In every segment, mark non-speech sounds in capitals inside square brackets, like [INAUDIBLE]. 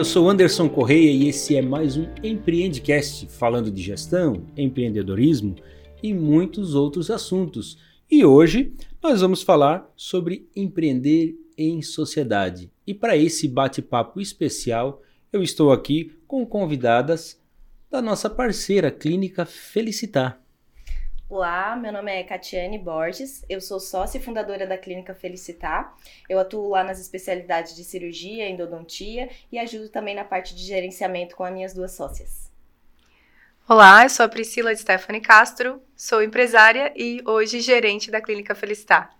eu sou Anderson Correia e esse é mais um Empreendcast falando de gestão, empreendedorismo e muitos outros assuntos. E hoje nós vamos falar sobre empreender em sociedade. E para esse bate-papo especial, eu estou aqui com convidadas da nossa parceira clínica Felicitar. Olá, meu nome é Catiane Borges, eu sou sócia e fundadora da Clínica Felicitar. Eu atuo lá nas especialidades de cirurgia, endodontia e ajudo também na parte de gerenciamento com as minhas duas sócias. Olá, eu sou a Priscila Stephanie Castro, sou empresária e hoje gerente da Clínica Felicitar.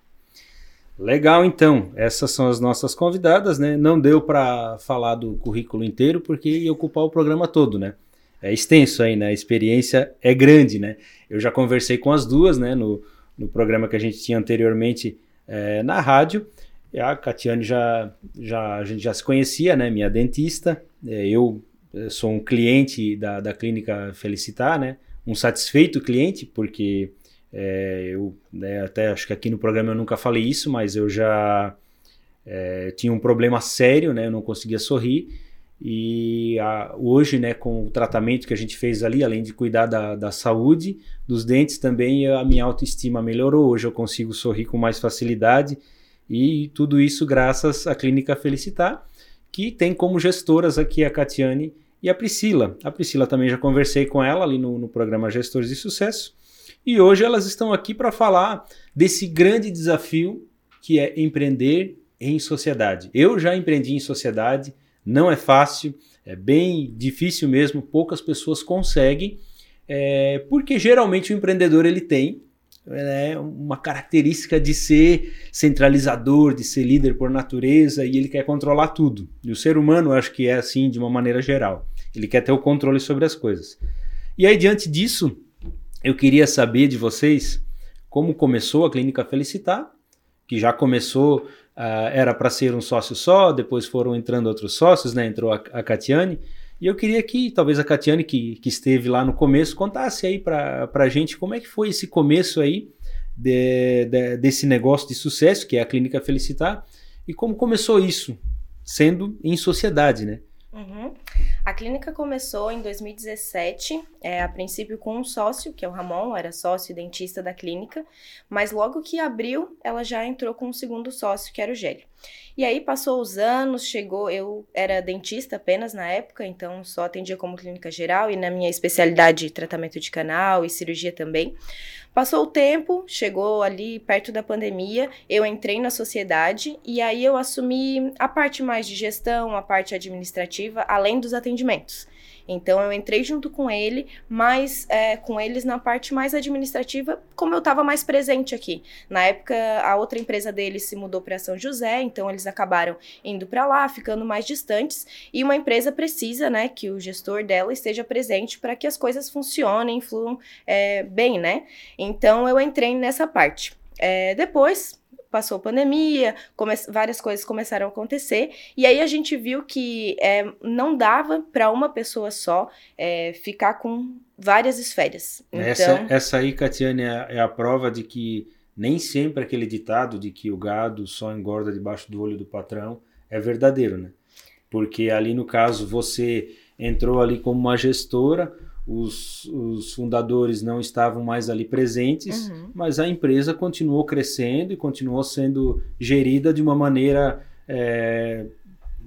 Legal, então. Essas são as nossas convidadas, né? Não deu para falar do currículo inteiro porque ia ocupar o programa todo, né? É extenso aí, né? A experiência é grande, né? Eu já conversei com as duas, né? No, no programa que a gente tinha anteriormente é, na rádio. E a Catiane já, já, a gente já se conhecia, né? Minha dentista. É, eu é, sou um cliente da, da clínica Felicitar, né? Um satisfeito cliente, porque é, eu né, até acho que aqui no programa eu nunca falei isso, mas eu já tinha um problema sério, né? Eu não conseguia sorrir e a, hoje, né, com o tratamento que a gente fez ali, além de cuidar da, da saúde dos dentes, também a minha autoestima melhorou. Hoje eu consigo sorrir com mais facilidade e tudo isso graças à Clínica Felicitar, que tem como gestoras aqui a Catiane e a Priscila. A Priscila também já conversei com ela ali no, no programa Gestores de Sucesso. E hoje elas estão aqui para falar desse grande desafio que é empreender em sociedade. Eu já empreendi em sociedade não é fácil, é bem difícil mesmo, poucas pessoas conseguem, é, porque geralmente o empreendedor ele tem né, uma característica de ser centralizador, de ser líder por natureza e ele quer controlar tudo. E o ser humano, eu acho que é assim de uma maneira geral. Ele quer ter o controle sobre as coisas. E aí, diante disso, eu queria saber de vocês como começou a Clínica Felicitar, que já começou Uh, era para ser um sócio só, depois foram entrando outros sócios, né? Entrou a, a Catiane. E eu queria que talvez a Catiane, que, que esteve lá no começo, contasse aí para a gente como é que foi esse começo aí de, de, desse negócio de sucesso, que é a Clínica Felicitar, e como começou isso, sendo em sociedade, né? Uhum. A clínica começou em 2017, é, a princípio com um sócio, que é o Ramon, era sócio e dentista da clínica, mas logo que abriu, ela já entrou com um segundo sócio, que era o Gélio. E aí passou os anos, chegou, eu era dentista apenas na época, então só atendia como clínica geral e na minha especialidade tratamento de canal e cirurgia também. Passou o tempo, chegou ali perto da pandemia, eu entrei na sociedade e aí eu assumi a parte mais de gestão, a parte administrativa, além dos atendimentos. Então eu entrei junto com ele, mas é, com eles na parte mais administrativa, como eu estava mais presente aqui. Na época, a outra empresa deles se mudou para São José, então eles acabaram indo para lá, ficando mais distantes. E uma empresa precisa, né, que o gestor dela esteja presente para que as coisas funcionem, fluam é, bem, né? Então eu entrei nessa parte. É, depois, passou a pandemia, várias coisas começaram a acontecer, e aí a gente viu que é, não dava para uma pessoa só é, ficar com várias esferas. Então... Essa, essa aí, Catiane, é, é a prova de que nem sempre aquele ditado de que o gado só engorda debaixo do olho do patrão é verdadeiro, né? Porque ali no caso você entrou ali como uma gestora, os, os, fundadores não estavam mais ali presentes, uhum. mas a empresa continuou crescendo e continuou sendo gerida de uma maneira é,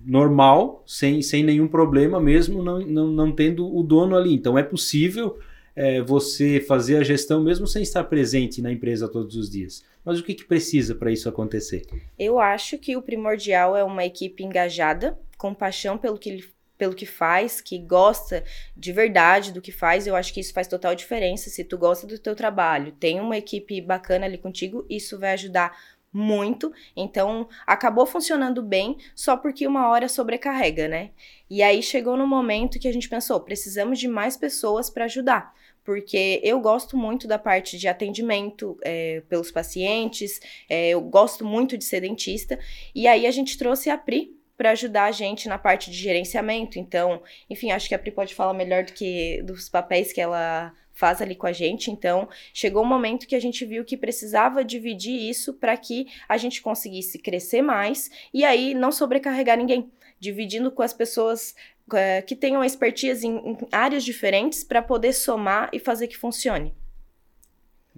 normal, sem, sem nenhum problema, mesmo não, não, não tendo o dono ali. Então é possível é, você fazer a gestão mesmo sem estar presente na empresa todos os dias. Mas o que, que precisa para isso acontecer? Eu acho que o primordial é uma equipe engajada, com paixão pelo que pelo que faz, que gosta de verdade do que faz, eu acho que isso faz total diferença. Se tu gosta do teu trabalho, tem uma equipe bacana ali contigo, isso vai ajudar muito. Então, acabou funcionando bem, só porque uma hora sobrecarrega, né? E aí chegou no momento que a gente pensou, precisamos de mais pessoas para ajudar porque eu gosto muito da parte de atendimento é, pelos pacientes, é, eu gosto muito de ser dentista, e aí a gente trouxe a Pri para ajudar a gente na parte de gerenciamento. Então, enfim, acho que a Pri pode falar melhor do que dos papéis que ela faz ali com a gente. Então, chegou um momento que a gente viu que precisava dividir isso para que a gente conseguisse crescer mais e aí não sobrecarregar ninguém, dividindo com as pessoas é, que tenham expertise em, em áreas diferentes para poder somar e fazer que funcione.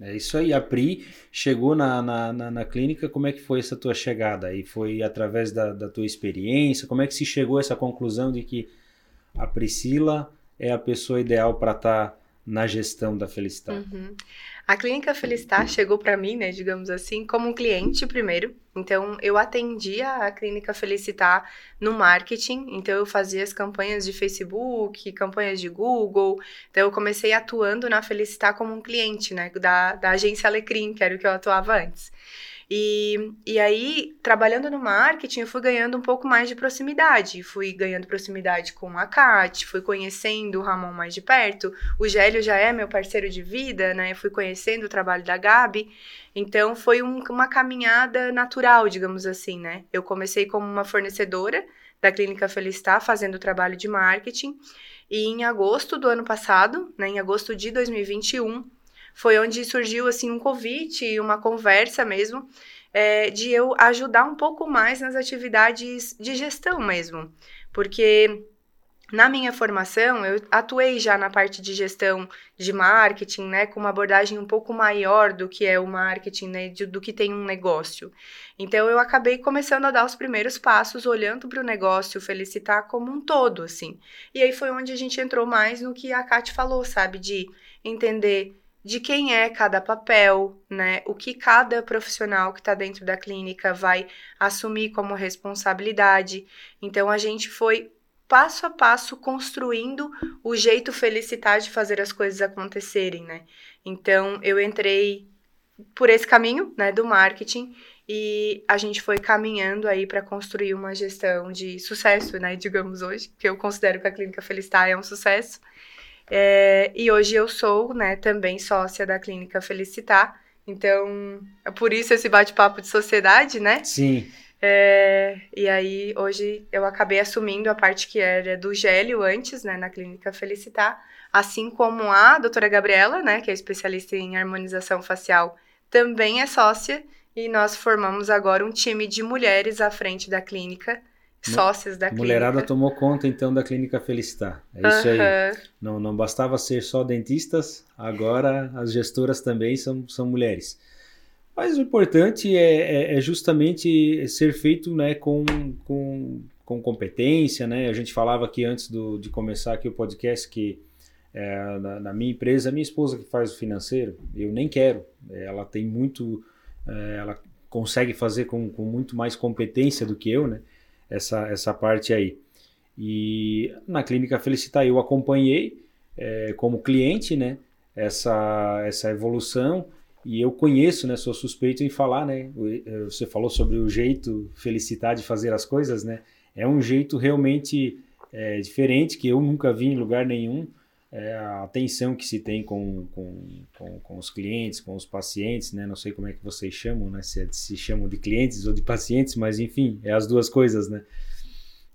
É isso aí. A Pri chegou na, na, na, na, clínica, como é que foi essa tua chegada? E foi através da, da tua experiência? Como é que se chegou a essa conclusão de que a Priscila é a pessoa ideal para estar tá na gestão da Felicitar? Uhum. A Clínica Felicitar chegou para mim, né, digamos assim, como um cliente primeiro. Então, eu atendia a Clínica Felicitar no marketing. Então, eu fazia as campanhas de Facebook, campanhas de Google. Então, eu comecei atuando na Felicitar como um cliente, né, da, da agência Alecrim, que era o que eu atuava antes. E, e aí, trabalhando no marketing, eu fui ganhando um pouco mais de proximidade. Fui ganhando proximidade com a Kat, fui conhecendo o Ramon mais de perto. O Gélio já é meu parceiro de vida, né? Fui conhecendo o trabalho da Gabi. Então, foi um, uma caminhada natural, digamos assim, né? Eu comecei como uma fornecedora da Clínica Felicitar, fazendo trabalho de marketing. E em agosto do ano passado, né, em agosto de 2021, foi onde surgiu assim um convite e uma conversa mesmo é, de eu ajudar um pouco mais nas atividades de gestão mesmo, porque na minha formação, eu atuei já na parte de gestão de marketing, né, com uma abordagem um pouco maior do que é o marketing, né, do que tem um negócio. Então, eu acabei começando a dar os primeiros passos, olhando para o negócio, felicitar como um todo, assim. E aí foi onde a gente entrou mais no que a Kate falou, sabe, de entender de quem é cada papel, né? O que cada profissional que está dentro da clínica vai assumir como responsabilidade. Então a gente foi passo a passo construindo o jeito felicitar de fazer as coisas acontecerem, né? Então eu entrei por esse caminho, né, do marketing e a gente foi caminhando aí para construir uma gestão de sucesso, né, digamos hoje, que eu considero que a clínica Felicitar é um sucesso. É, e hoje eu sou, né, também sócia da Clínica Felicitar. Então, é por isso esse bate-papo de sociedade, né? Sim. É, e aí, hoje eu acabei assumindo a parte que era do Gélio antes, né, na Clínica Felicitar, assim como a doutora Gabriela, né, que é especialista em harmonização facial, também é sócia, e nós formamos agora um time de mulheres à frente da clínica sócias da clínica. Mulherada tomou conta então da clínica Felicitar. É isso aí. Não, não bastava ser só dentistas, agora as gestoras também são, são mulheres. Mas o importante é, é, é justamente ser feito né, com, com, com competência. Né? A gente falava aqui antes do, de começar aqui o podcast que é, na, na, minha empresa, a minha esposa que faz o financeiro, eu nem quero. Ela tem muito. É, ela consegue fazer com, com muito mais competência do que eu, né? Essa, essa parte aí. E na Clínica Felicitar eu acompanhei é, como cliente né, essa, essa evolução. E eu conheço, né, sou suspeito em falar, né, é, você falou sobre o jeito Felicitar de fazer as coisas, né, é um jeito realmente é, diferente que eu nunca vi em lugar nenhum, é, a atenção que se tem com, com, com, com, os clientes, com os pacientes, né? Não sei como é que vocês chamam, né? Se, se chamam de clientes ou de pacientes, mas enfim, é as duas coisas, né?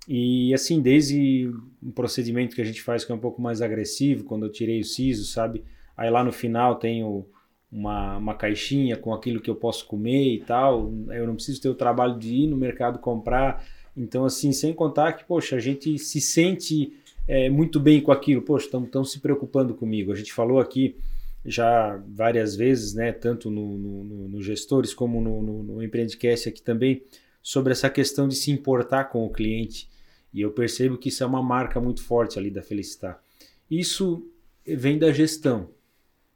E assim, desde um procedimento que a gente faz que é um pouco mais agressivo, quando eu tirei o siso, sabe? Aí lá no final tenho uma, uma caixinha com aquilo que eu posso comer e tal. Eu não preciso ter o trabalho de ir no mercado comprar. Então, assim, sem contar que, poxa, a gente se sente é, muito bem com aquilo, poxa, estão se preocupando comigo. A gente falou aqui já várias vezes, né, tanto no, no, no Gestores como no, no, no Empreendicast aqui também, sobre essa questão de se importar com o cliente. E eu percebo que isso é uma marca muito forte ali da Felicitar. Isso vem da gestão.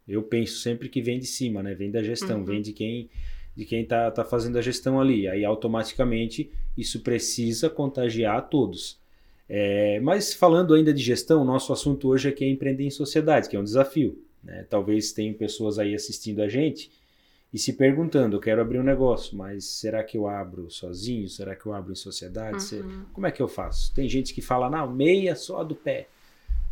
Eu penso sempre que vem de cima, né? Vem da gestão, uhum. vem de quem de quem está tá fazendo a gestão ali. Aí automaticamente isso precisa contagiar a todos. É, mas falando ainda de gestão, o nosso assunto hoje aqui é empreender em sociedade, que é um desafio. Né? Talvez tenham pessoas aí assistindo a gente e se perguntando: eu quero abrir um negócio, mas será que eu abro sozinho? Será que eu abro em sociedade? Uhum. Como é que eu faço? Tem gente que fala: não, meia só do pé.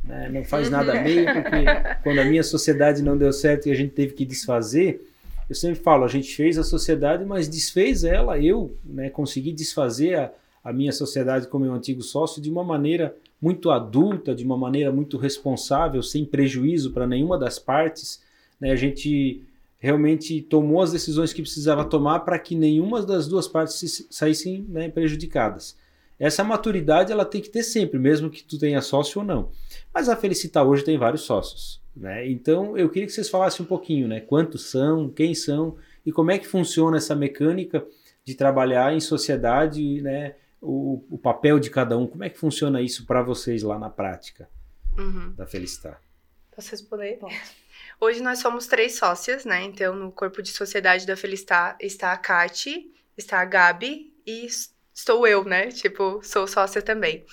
Né? Não faz nada meia, [LAUGHS] porque quando a minha sociedade não deu certo e a gente teve que desfazer, eu sempre falo: a gente fez a sociedade, mas desfez ela. Eu né, consegui desfazer a a minha sociedade com meu antigo sócio de uma maneira muito adulta, de uma maneira muito responsável, sem prejuízo para nenhuma das partes. Né? A gente realmente tomou as decisões que precisava tomar para que nenhuma das duas partes saíssem né, prejudicadas. Essa maturidade ela tem que ter sempre, mesmo que tu tenha sócio ou não. Mas a Felicitar hoje tem vários sócios. Né? Então eu queria que vocês falassem um pouquinho, né? Quantos são, quem são e como é que funciona essa mecânica de trabalhar em sociedade, né? O, o papel de cada um, como é que funciona isso para vocês lá na prática uhum. da Felicitar? Posso responder? Pode. [LAUGHS] Hoje nós somos três sócias, né? Então, no corpo de sociedade da Felicitar está a Kati, está a Gabi e estou eu, né? Tipo, sou sócia também.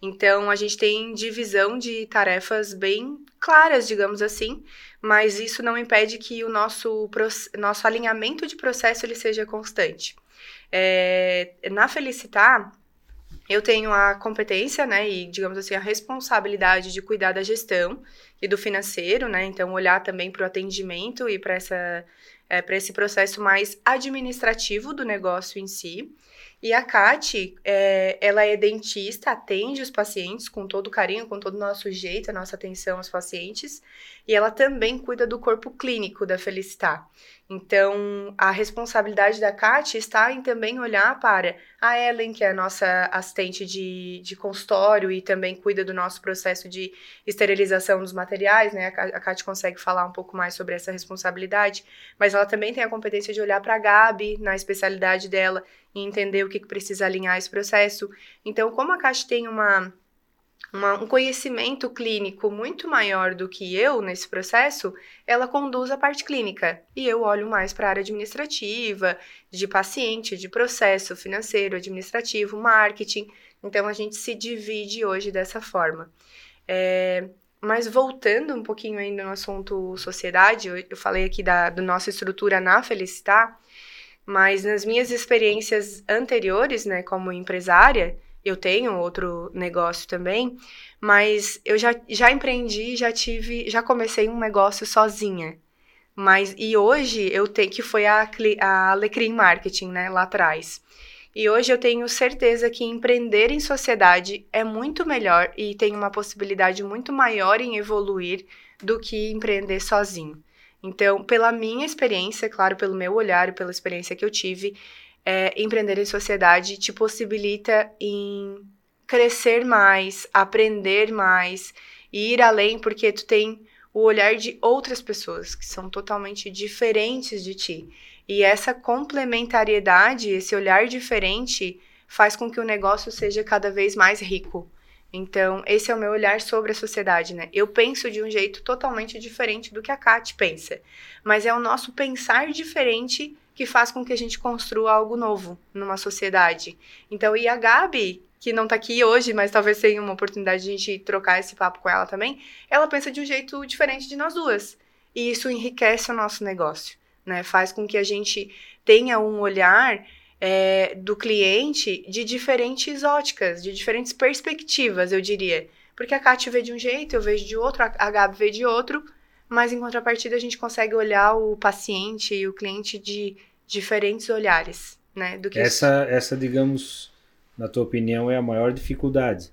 Então, a gente tem divisão de tarefas bem claras, digamos assim, mas isso não impede que o nosso, nosso alinhamento de processo ele seja constante. É, na Felicitar, eu tenho a competência, né, e digamos assim, a responsabilidade de cuidar da gestão e do financeiro, né, então olhar também para o atendimento e para essa é, para esse processo mais administrativo do negócio em si. E a Kati, é, ela é dentista, atende os pacientes com todo carinho, com todo o nosso jeito, a nossa atenção aos pacientes. E ela também cuida do corpo clínico da Felicitar. Então, a responsabilidade da Kátia está em também olhar para a Ellen, que é a nossa assistente de, de consultório e também cuida do nosso processo de esterilização dos materiais, né? A Kátia consegue falar um pouco mais sobre essa responsabilidade, mas ela também tem a competência de olhar para a Gabi, na especialidade dela, e entender o que, precisa alinhar esse processo. Então, como a Kátia tem uma uma, um conhecimento clínico muito maior do que eu nesse processo, ela conduz a parte clínica. E eu olho mais para a área administrativa, de paciente, de processo financeiro, administrativo, marketing. Então a gente se divide hoje dessa forma. É, mas voltando um pouquinho ainda no assunto sociedade, eu, eu falei aqui da, da nossa estrutura na Felicitar, mas nas minhas experiências anteriores, né, como empresária, eu tenho outro negócio também, mas eu já, já empreendi, já tive, já comecei um negócio sozinha. Mas e hoje eu tenho que foi a, a Alecrim Marketing, né, lá atrás. E hoje eu tenho certeza que empreender em sociedade é muito melhor e tem uma possibilidade muito maior em evoluir do que empreender sozinho. Então, pela minha experiência, claro, pelo meu olhar e pela experiência que eu tive, é, empreender em sociedade te possibilita em crescer mais, aprender mais e ir além, porque tu tem o olhar de outras pessoas que são totalmente diferentes de ti. E essa complementariedade, esse olhar diferente, faz com que o negócio seja cada vez mais rico. Então, esse é o meu olhar sobre a sociedade, né? Eu penso de um jeito totalmente diferente do que a Kat pensa, mas é o nosso pensar diferente que faz com que a gente construa algo novo numa sociedade. Então, e a Gabi, que não tá aqui hoje, mas talvez tenha uma oportunidade de a gente trocar esse papo com ela também, ela pensa de um jeito diferente de nós duas. E isso enriquece o nosso negócio, né? Faz com que a gente tenha um olhar é, do cliente de diferentes óticas, de diferentes perspectivas, eu diria. Porque a Kátia vê de um jeito, eu vejo de outro, a Gabi vê de outro, mas em contrapartida a gente consegue olhar o paciente e o cliente de diferentes olhares, né? Do que essa, isso. essa, digamos, na tua opinião, é a maior dificuldade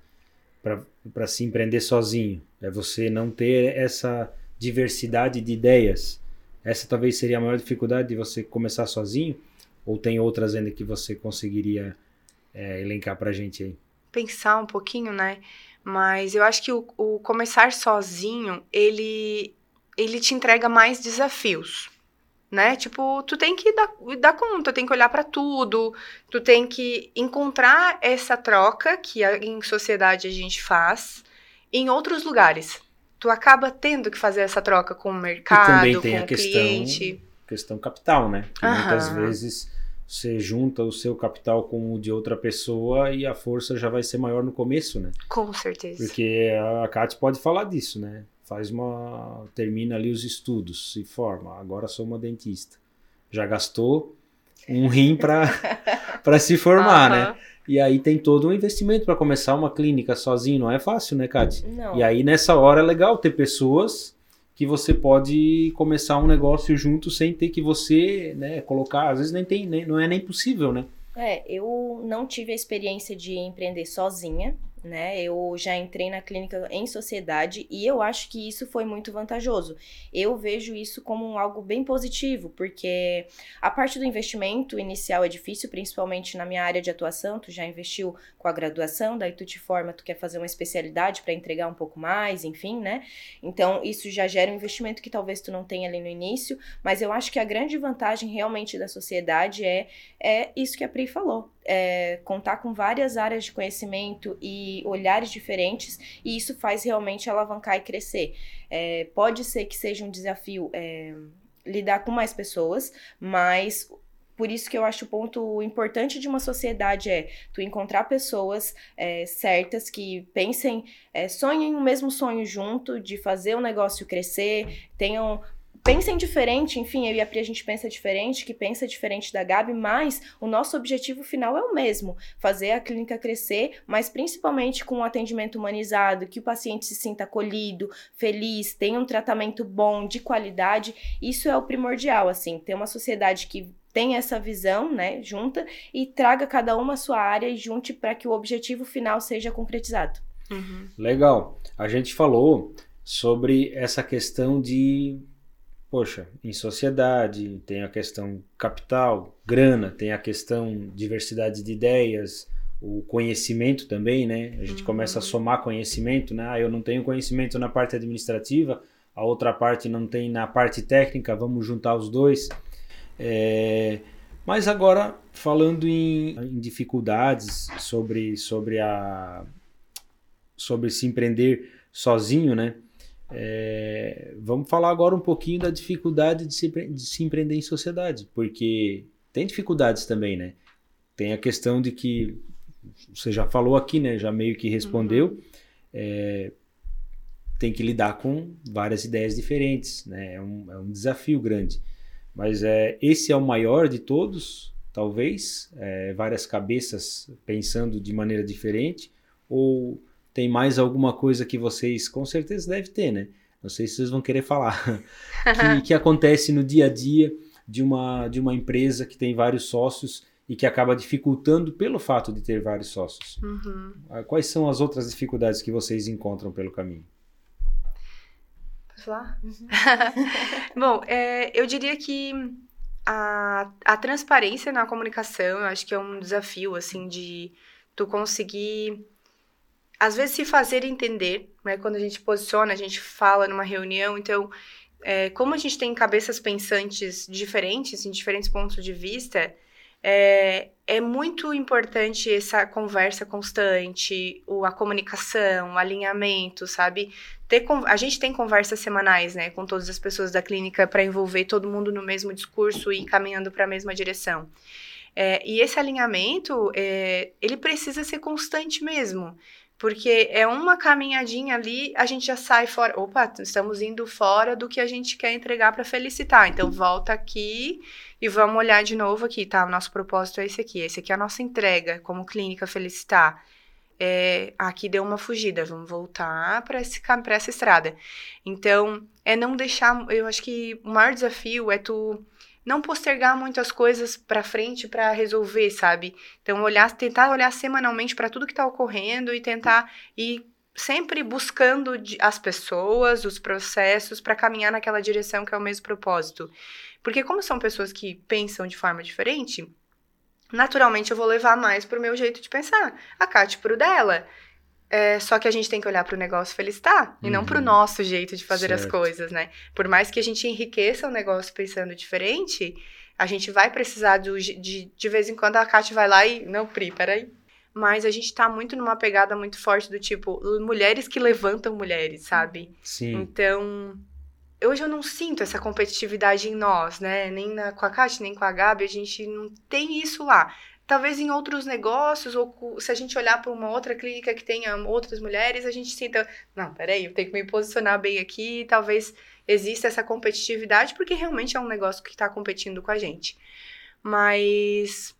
para se empreender sozinho. É você não ter essa diversidade de ideias. Essa talvez seria a maior dificuldade de você começar sozinho? Ou tem outras ainda que você conseguiria é, elencar para a gente aí? Pensar um pouquinho, né? Mas eu acho que o, o começar sozinho, ele, ele te entrega mais desafios né? Tipo, tu tem que dar, dar conta, tem que olhar para tudo, tu tem que encontrar essa troca que em sociedade a gente faz em outros lugares. Tu acaba tendo que fazer essa troca com o mercado, com o questão, cliente. Questão capital, né? Que muitas vezes você junta o seu capital com o de outra pessoa e a força já vai ser maior no começo, né? Com certeza. Porque a Kátia pode falar disso, né? Faz uma termina ali os estudos, se forma, agora sou uma dentista. Já gastou um rim para [LAUGHS] para se formar, uhum. né? E aí tem todo um investimento para começar uma clínica sozinho, não é fácil, né, Kate? Não. E aí nessa hora é legal ter pessoas que você pode começar um negócio junto sem ter que você, né, colocar, às vezes nem tem, nem, não é nem possível, né? É, eu não tive a experiência de empreender sozinha, né? Eu já entrei na clínica em sociedade e eu acho que isso foi muito vantajoso. Eu vejo isso como algo bem positivo, porque a parte do investimento inicial é difícil, principalmente na minha área de atuação. Tu já investiu com a graduação, daí tu te forma, tu quer fazer uma especialidade para entregar um pouco mais, enfim, né? Então isso já gera um investimento que talvez tu não tenha ali no início, mas eu acho que a grande vantagem realmente da sociedade é, é isso que a Pri falou é, contar com várias áreas de conhecimento e olhares diferentes, e isso faz realmente alavancar e crescer. É, pode ser que seja um desafio é, lidar com mais pessoas, mas por isso que eu acho o ponto importante de uma sociedade é tu encontrar pessoas é, certas que pensem, é, sonhem o mesmo sonho junto, de fazer o negócio crescer, tenham pensem diferente, enfim, eu e a Pri a gente pensa diferente, que pensa diferente da Gabi, mas o nosso objetivo final é o mesmo, fazer a clínica crescer, mas principalmente com um atendimento humanizado, que o paciente se sinta acolhido, feliz, tenha um tratamento bom, de qualidade, isso é o primordial, assim, ter uma sociedade que tem essa visão, né, junta e traga cada uma a sua área e junte para que o objetivo final seja concretizado. Uhum. Legal. A gente falou sobre essa questão de poxa, em sociedade tem a questão capital, grana, tem a questão diversidade de ideias, o conhecimento também, né? A gente uhum. começa a somar conhecimento, né? Ah, eu não tenho conhecimento na parte administrativa, a outra parte não tem na parte técnica, vamos juntar os dois. É... Mas agora, falando em, em dificuldades sobre, sobre, a, sobre se empreender sozinho, né? É, vamos falar agora um pouquinho da dificuldade de se, de se empreender em sociedade, porque tem dificuldades também, né? Tem a questão de que você já falou aqui, né? Já meio que respondeu. Uhum. É, tem que lidar com várias ideias diferentes, né? É um, é um desafio grande. Mas é, esse é o maior de todos, talvez. É, várias cabeças pensando de maneira diferente. Ou tem mais alguma coisa que vocês com certeza deve ter, né? Não sei se vocês vão querer falar. [LAUGHS] que, que acontece no dia a dia de uma, de uma empresa que tem vários sócios e que acaba dificultando pelo fato de ter vários sócios. Uhum. Ah, quais são as outras dificuldades que vocês encontram pelo caminho? Posso falar? Uhum. [LAUGHS] Bom, é, eu diria que a, a transparência na comunicação, eu acho que é um desafio, assim, de tu conseguir às vezes se fazer entender, né? Quando a gente posiciona, a gente fala numa reunião, então, é, como a gente tem cabeças pensantes diferentes, em diferentes pontos de vista, é, é muito importante essa conversa constante, o, a comunicação, o alinhamento, sabe? Ter, a gente tem conversas semanais, né, com todas as pessoas da clínica para envolver todo mundo no mesmo discurso e caminhando para a mesma direção. É, e esse alinhamento, é, ele precisa ser constante mesmo. Porque é uma caminhadinha ali, a gente já sai fora. Opa, estamos indo fora do que a gente quer entregar para felicitar. Então volta aqui e vamos olhar de novo aqui, tá? O nosso propósito é esse aqui. Esse aqui é a nossa entrega como clínica felicitar. É, aqui deu uma fugida, vamos voltar para essa estrada. Então, é não deixar. Eu acho que o maior desafio é tu não postergar muitas coisas para frente para resolver, sabe? Então olhar, tentar olhar semanalmente para tudo que está ocorrendo e tentar ir sempre buscando as pessoas, os processos para caminhar naquela direção que é o mesmo propósito. Porque como são pessoas que pensam de forma diferente, naturalmente eu vou levar mais pro meu jeito de pensar, a Kátia pro dela. É, só que a gente tem que olhar para o negócio felicitar e uhum. não para o nosso jeito de fazer certo. as coisas, né? Por mais que a gente enriqueça o negócio pensando diferente, a gente vai precisar de, de, de vez em quando a Kátia vai lá e. Não, Pri, peraí. Mas a gente tá muito numa pegada muito forte do tipo, mulheres que levantam mulheres, sabe? Sim. Então, hoje eu não sinto essa competitividade em nós, né? Nem na, com a Kátia, nem com a Gabi, a gente não tem isso lá. Talvez em outros negócios, ou se a gente olhar para uma outra clínica que tenha outras mulheres, a gente sinta, não, peraí, eu tenho que me posicionar bem aqui, talvez exista essa competitividade, porque realmente é um negócio que está competindo com a gente. Mas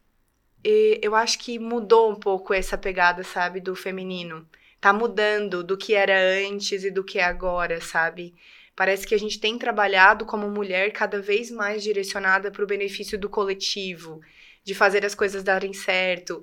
eu acho que mudou um pouco essa pegada, sabe, do feminino. Tá mudando do que era antes e do que é agora, sabe? Parece que a gente tem trabalhado como mulher cada vez mais direcionada para o benefício do coletivo de fazer as coisas darem certo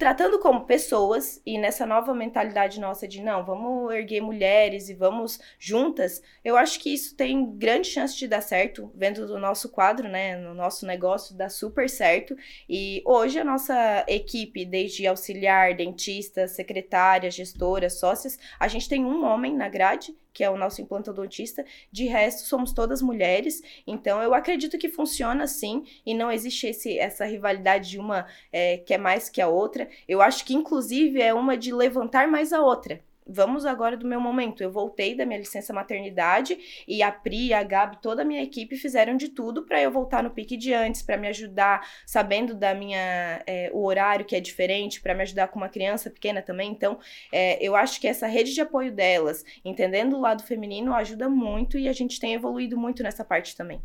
tratando como pessoas e nessa nova mentalidade nossa de não, vamos erguer mulheres e vamos juntas, eu acho que isso tem grande chance de dar certo, vendo do nosso quadro, né, no nosso negócio dá super certo. E hoje a nossa equipe, desde auxiliar, dentista, secretária, gestora, sócias, a gente tem um homem na grade que é o nosso implantodontista. De resto, somos todas mulheres. Então, eu acredito que funciona assim e não existe esse, essa rivalidade de uma é, que é mais que a outra. Eu acho que, inclusive, é uma de levantar mais a outra vamos agora do meu momento. Eu voltei da minha licença maternidade e a Pri, a Gabi, toda a minha equipe fizeram de tudo para eu voltar no pique de antes, para me ajudar, sabendo da minha é, o horário que é diferente, para me ajudar com uma criança pequena também. Então, é, eu acho que essa rede de apoio delas, entendendo o lado feminino, ajuda muito e a gente tem evoluído muito nessa parte também.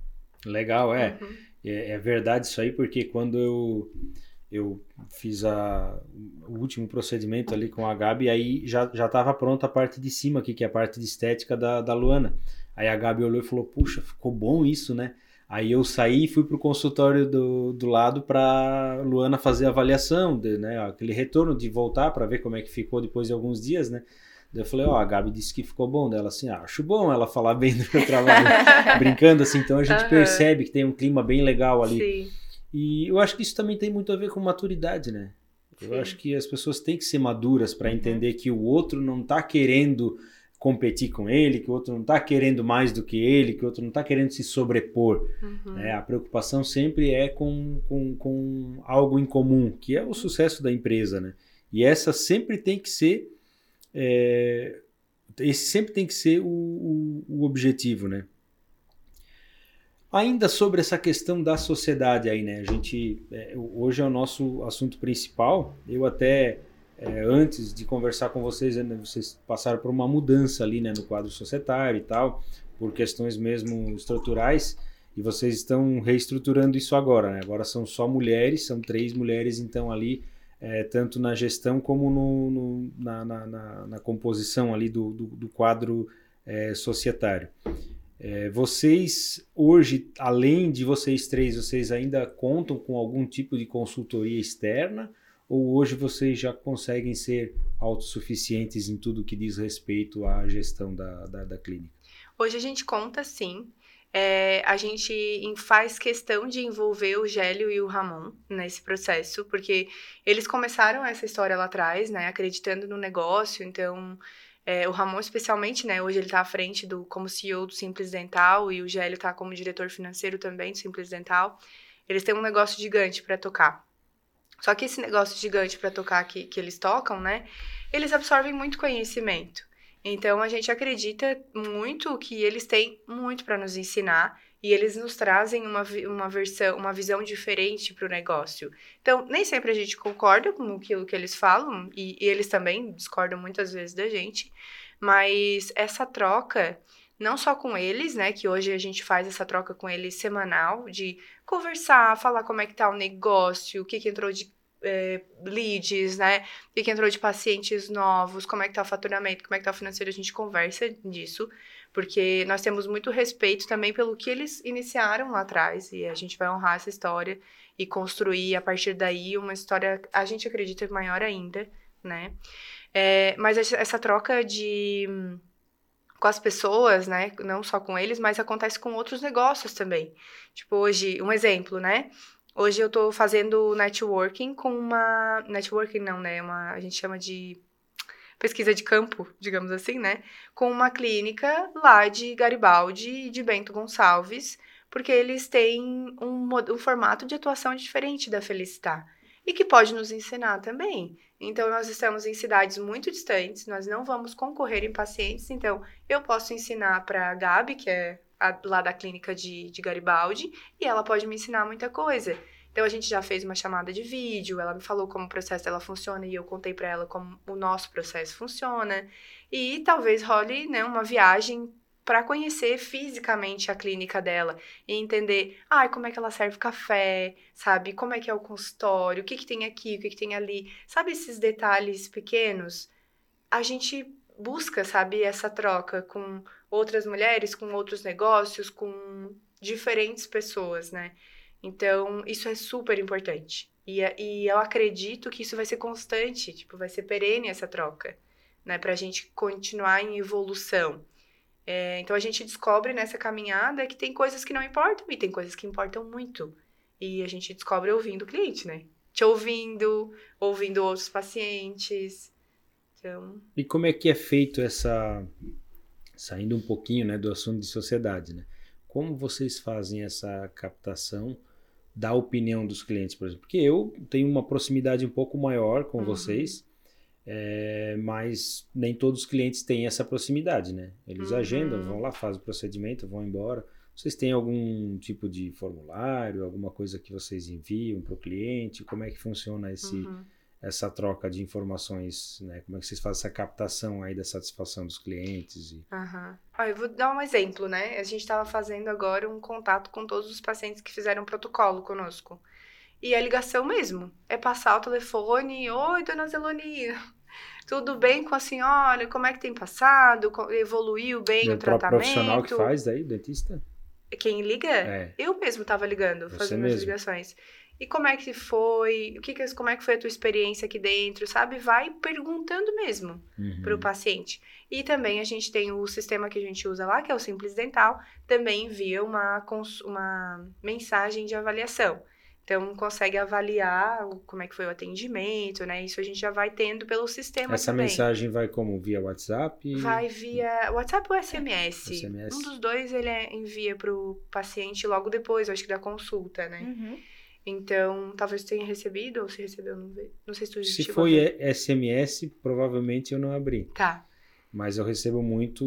Legal, é. Uhum. É, é verdade isso aí, porque quando eu eu fiz a, o último procedimento ali com a Gabi, aí já, já tava pronta a parte de cima aqui, que é a parte de estética da, da Luana. Aí a Gabi olhou e falou, puxa, ficou bom isso, né? Aí eu saí e fui pro consultório do, do lado para Luana fazer a avaliação, de, né, aquele retorno de voltar para ver como é que ficou depois de alguns dias, né? Daí eu falei, ó, oh, a Gabi disse que ficou bom dela, assim, ah, acho bom ela falar bem do meu trabalho, [LAUGHS] brincando assim, então a gente uhum. percebe que tem um clima bem legal ali. Sim. E eu acho que isso também tem muito a ver com maturidade, né? Eu Sim. acho que as pessoas têm que ser maduras para uhum. entender que o outro não está querendo competir com ele, que o outro não está querendo mais do que ele, que o outro não está querendo se sobrepor. Uhum. Né? A preocupação sempre é com, com, com algo em comum, que é o sucesso da empresa, né? E essa sempre tem que ser é, esse sempre tem que ser o, o, o objetivo, né? Ainda sobre essa questão da sociedade aí, né? A gente é, hoje é o nosso assunto principal. Eu até é, antes de conversar com vocês, né, vocês passaram por uma mudança ali, né, no quadro societário e tal, por questões mesmo estruturais, e vocês estão reestruturando isso agora, né? Agora são só mulheres, são três mulheres então ali, é, tanto na gestão como no, no na, na, na, na, composição ali do, do, do quadro é, societário. É, vocês hoje, além de vocês três, vocês ainda contam com algum tipo de consultoria externa? Ou hoje vocês já conseguem ser autossuficientes em tudo que diz respeito à gestão da, da, da clínica? Hoje a gente conta sim. É, a gente faz questão de envolver o Gélio e o Ramon nesse processo, porque eles começaram essa história lá atrás, né, acreditando no negócio, então é, o Ramon, especialmente, né? Hoje ele está à frente do como CEO do Simples Dental e o Gélio está como diretor financeiro também do Simples Dental. Eles têm um negócio gigante para tocar. Só que esse negócio gigante para tocar que, que eles tocam, né? Eles absorvem muito conhecimento. Então a gente acredita muito que eles têm muito para nos ensinar e eles nos trazem uma, uma versão, uma visão diferente para o negócio. Então, nem sempre a gente concorda com aquilo que eles falam, e, e eles também discordam muitas vezes da gente, mas essa troca não só com eles, né, que hoje a gente faz essa troca com eles semanal, de conversar, falar como é que tá o negócio, o que, que entrou de é, leads, né, o que, que entrou de pacientes novos, como é que tá o faturamento, como é que tá o financeiro, a gente conversa disso, porque nós temos muito respeito também pelo que eles iniciaram lá atrás e a gente vai honrar essa história e construir a partir daí uma história, a gente acredita, maior ainda, né? É, mas essa troca de com as pessoas, né? Não só com eles, mas acontece com outros negócios também. Tipo, hoje, um exemplo, né? Hoje eu tô fazendo networking com uma. Networking não, né? Uma, a gente chama de pesquisa de campo, digamos assim, né? Com uma clínica lá de Garibaldi e de Bento Gonçalves, porque eles têm um, um formato de atuação diferente da Felicitar e que pode nos ensinar também. Então, nós estamos em cidades muito distantes, nós não vamos concorrer em pacientes, então eu posso ensinar para a Gabi, que é a, lá da clínica de, de Garibaldi, e ela pode me ensinar muita coisa. Então a gente já fez uma chamada de vídeo, ela me falou como o processo dela funciona e eu contei para ela como o nosso processo funciona. E talvez role, né, uma viagem para conhecer fisicamente a clínica dela e entender, ai, ah, como é que ela serve café, sabe? Como é que é o consultório, o que que tem aqui, o que que tem ali. Sabe esses detalhes pequenos? A gente busca, sabe, essa troca com outras mulheres, com outros negócios, com diferentes pessoas, né? Então, isso é super importante. E, e eu acredito que isso vai ser constante, tipo, vai ser perene essa troca, né? Pra gente continuar em evolução. É, então a gente descobre nessa caminhada que tem coisas que não importam e tem coisas que importam muito. E a gente descobre ouvindo o cliente, né? Te ouvindo, ouvindo outros pacientes. Então... E como é que é feito essa. Saindo um pouquinho né, do assunto de sociedade, né? Como vocês fazem essa captação da opinião dos clientes, por exemplo? Porque eu tenho uma proximidade um pouco maior com uhum. vocês é, mas nem todos os clientes têm essa proximidade, né? Eles uhum. agendam, vão lá, fazem o procedimento, vão embora. Vocês têm algum tipo de formulário, alguma coisa que vocês enviam para o cliente? Como é que funciona esse, uhum. Essa troca de informações? Né? Como é que vocês fazem essa captação aí da satisfação dos clientes? E... Uhum. Ah, eu vou dar um exemplo, né? A gente estava fazendo agora um contato com todos os pacientes que fizeram protocolo conosco. E a ligação mesmo. É passar o telefone. Oi, dona Zelonina. [LAUGHS] Tudo bem com a senhora? Como é que tem passado? Evoluiu bem o, o tratamento? profissional que faz daí, dentista? Quem liga? É. Eu mesmo estava ligando, Você fazendo mesmo. as ligações. E como é que foi? O que, como é que foi a tua experiência aqui dentro, sabe? Vai perguntando mesmo uhum. para o paciente. E também a gente tem o sistema que a gente usa lá, que é o Simples Dental, também envia uma, uma mensagem de avaliação. Então, consegue avaliar como é que foi o atendimento, né? Isso a gente já vai tendo pelo sistema Essa também. mensagem vai como? Via WhatsApp? Vai via WhatsApp ou SMS. SMS. Um dos dois ele é, envia para o paciente logo depois, acho que da consulta, né? Uhum. Então, talvez tenha recebido, ou se recebeu, não, não sei se tu Se foi SMS, provavelmente eu não abri. Tá. Mas eu recebo muito,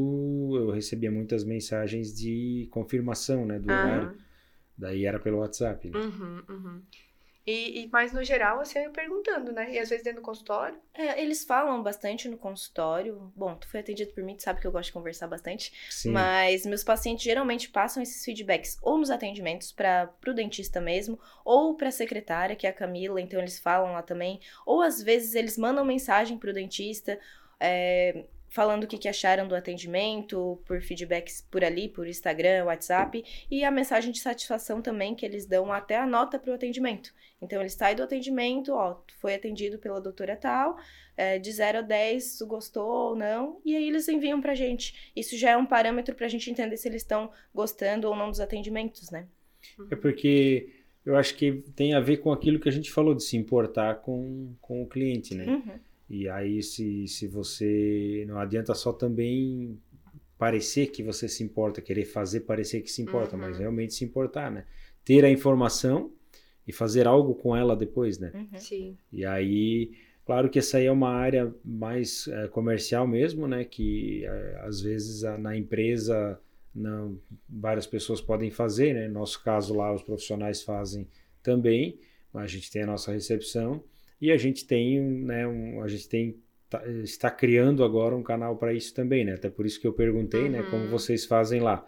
eu recebia muitas mensagens de confirmação, né, do horário. Daí era pelo WhatsApp. Né? Uhum, uhum. E, e, mas no geral, você ia perguntando, né? E às vezes dentro do consultório. É, eles falam bastante no consultório. Bom, tu foi atendido por mim, tu sabe que eu gosto de conversar bastante. Sim. Mas meus pacientes geralmente passam esses feedbacks ou nos atendimentos para o dentista mesmo, ou para a secretária, que é a Camila, então eles falam lá também. Ou às vezes eles mandam mensagem para o dentista. É, falando o que, que acharam do atendimento, por feedbacks por ali, por Instagram, WhatsApp, e a mensagem de satisfação também que eles dão até a nota para o atendimento. Então, ele sai do atendimento, ó, foi atendido pela doutora tal, é, de 0 a 10, gostou ou não, e aí eles enviam pra gente. Isso já é um parâmetro para a gente entender se eles estão gostando ou não dos atendimentos, né? É porque eu acho que tem a ver com aquilo que a gente falou, de se importar com, com o cliente, né? Uhum. E aí, se, se você. Não adianta só também parecer que você se importa, querer fazer parecer que se importa, uhum. mas realmente se importar, né? Ter a informação e fazer algo com ela depois, né? Uhum. Sim. E aí, claro que essa aí é uma área mais é, comercial mesmo, né? Que é, às vezes a, na empresa não, várias pessoas podem fazer, né? No nosso caso lá, os profissionais fazem também, mas a gente tem a nossa recepção. E a gente tem, né, um, a gente tem tá, está criando agora um canal para isso também, né? Até por isso que eu perguntei, uhum. né, como uhum. vocês fazem lá.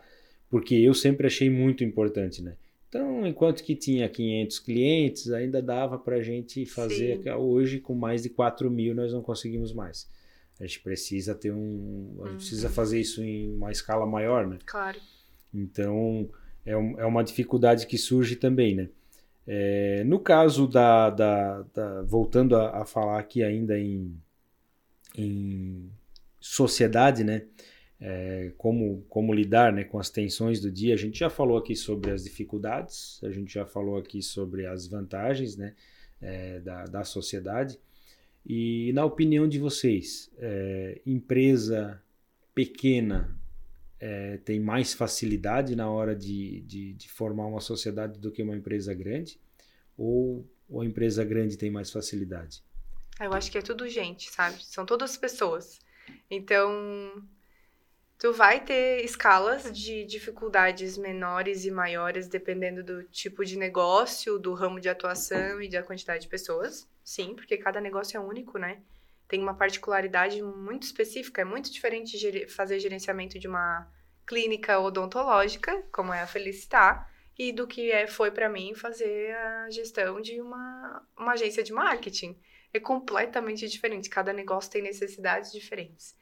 Porque eu sempre achei muito importante, né? Então, enquanto que tinha 500 clientes, ainda dava para a gente fazer. Sim. Hoje, com mais de 4 mil, nós não conseguimos mais. A gente precisa ter um. A gente uhum. precisa fazer isso em uma escala maior, né? Claro. Então, é, um, é uma dificuldade que surge também, né? É, no caso da, da, da voltando a, a, falar aqui ainda em, em sociedade, né? É, como, como lidar né, com as tensões do dia. A gente já falou aqui sobre as dificuldades, a gente já falou aqui sobre as vantagens né, é, da, da sociedade. E na opinião de vocês, é, empresa pequena é, tem mais facilidade na hora de, de, de, formar uma sociedade do que uma empresa grande? Ou, ou a empresa grande tem mais facilidade? Eu acho que é tudo gente, sabe? São todas pessoas. Então, tu vai ter escalas de dificuldades menores e maiores dependendo do tipo de negócio, do ramo de atuação e da quantidade de pessoas. Sim, porque cada negócio é único, né? Tem uma particularidade muito específica, é muito diferente de fazer gerenciamento de uma clínica odontológica, como é a Felicitar, e do que é, foi para mim fazer a gestão de uma, uma agência de marketing. É completamente diferente, cada negócio tem necessidades diferentes.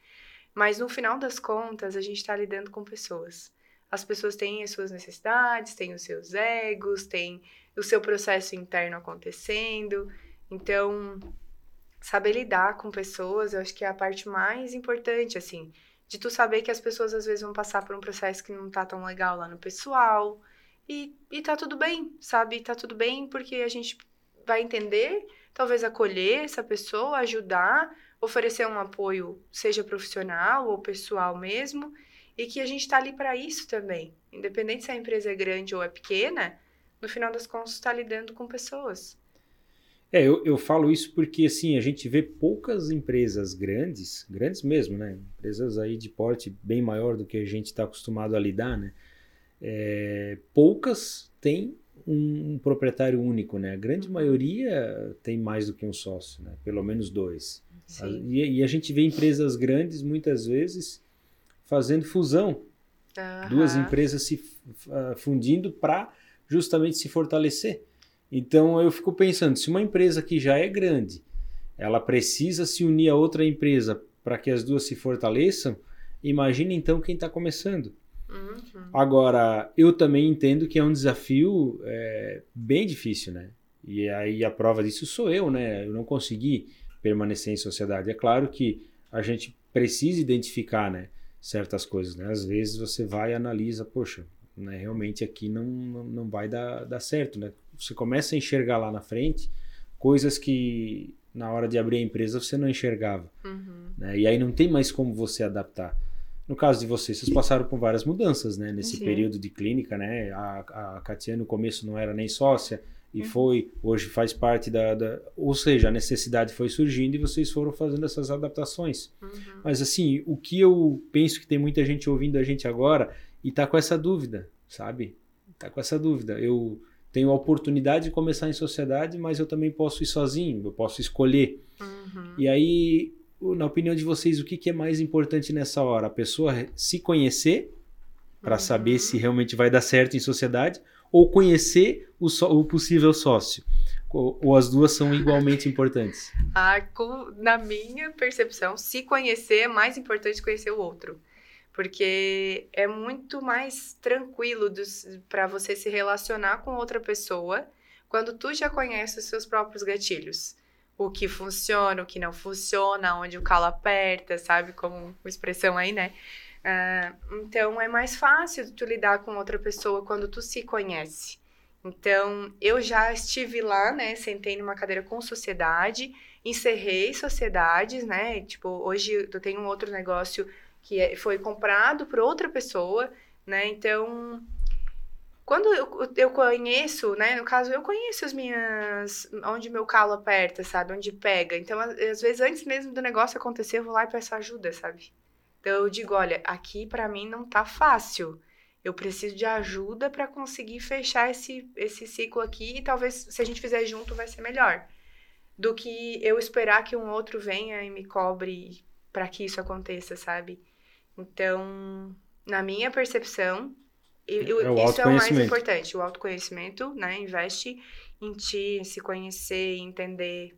Mas no final das contas, a gente está lidando com pessoas. as pessoas têm as suas necessidades, têm os seus egos, têm o seu processo interno acontecendo. Então, saber lidar com pessoas, eu acho que é a parte mais importante, assim, de tu saber que as pessoas às vezes vão passar por um processo que não tá tão legal lá no pessoal. E, e tá tudo bem, sabe? Tá tudo bem porque a gente vai entender, talvez acolher essa pessoa, ajudar, oferecer um apoio, seja profissional ou pessoal mesmo, e que a gente está ali para isso também. Independente se a empresa é grande ou é pequena, no final das contas está lidando com pessoas. É, eu, eu falo isso porque assim, a gente vê poucas empresas grandes, grandes mesmo, né? Empresas aí de porte bem maior do que a gente está acostumado a lidar, né? É, poucas têm um, um, proprietário único, né? A grande uhum. maioria tem mais do que um sócio, né? Pelo menos dois. E, e, a gente vê empresas grandes muitas vezes fazendo fusão, uhum. duas empresas se uh, fundindo para justamente se fortalecer. Então eu fico pensando, se uma empresa que já é grande, ela precisa se unir a outra empresa para que as duas se fortaleçam, imagine então quem está começando. Uhum. Agora, eu também entendo que é um desafio é, bem difícil, né? E aí a prova disso sou eu, né? Eu não consegui permanecer em sociedade. É claro que a gente precisa identificar, né? Certas coisas, né? Às vezes você vai e analisa, poxa, né, realmente aqui não, não, não vai dar, dar certo, né? Você começa a enxergar lá na frente coisas que na hora de abrir a empresa você não enxergava. Uhum. Né? E aí não tem mais como você adaptar. No caso de vocês, vocês passaram por várias mudanças, né? Nesse Sim. período de clínica, né? A, a Katia no começo não era nem sócia e uhum. foi, hoje faz parte da, da, Ou seja, a necessidade foi surgindo e vocês foram fazendo essas adaptações. Uhum. Mas assim, o que eu penso que tem muita gente ouvindo a gente agora e tá com essa dúvida, sabe? Tá com essa dúvida. Eu tenho a oportunidade de começar em sociedade, mas eu também posso ir sozinho, eu posso escolher. Uhum. E aí na opinião de vocês, o que, que é mais importante nessa hora? A pessoa se conhecer para uhum. saber se realmente vai dar certo em sociedade ou conhecer o, o possível sócio? Ou, ou, as duas são igualmente importantes? Ah, na minha percepção, se conhecer é mais importante conhecer o outro. Porque é muito mais tranquilo para você se relacionar com outra pessoa quando tu já conhece os seus próprios gatilhos o que funciona, o que não funciona, onde o calo aperta, sabe? Como expressão aí, né? Uh, então é mais fácil tu lidar com outra pessoa quando tu se conhece. Então eu já estive lá, né? Sentei numa cadeira com sociedade, encerrei sociedades, né? Tipo, hoje eu tenho um outro negócio que é, foi comprado por outra pessoa, né? Então quando eu, eu conheço, né? No caso, eu conheço as minhas. onde meu calo aperta, sabe? Onde pega. Então, às vezes, antes mesmo do negócio acontecer, eu vou lá e peço ajuda, sabe? Então, eu digo: olha, aqui para mim não tá fácil. Eu preciso de ajuda para conseguir fechar esse, esse ciclo aqui e talvez se a gente fizer junto vai ser melhor. Do que eu esperar que um outro venha e me cobre para que isso aconteça, sabe? Então, na minha percepção, eu, é isso é o mais importante, o autoconhecimento, né? Investe em ti, em se conhecer, entender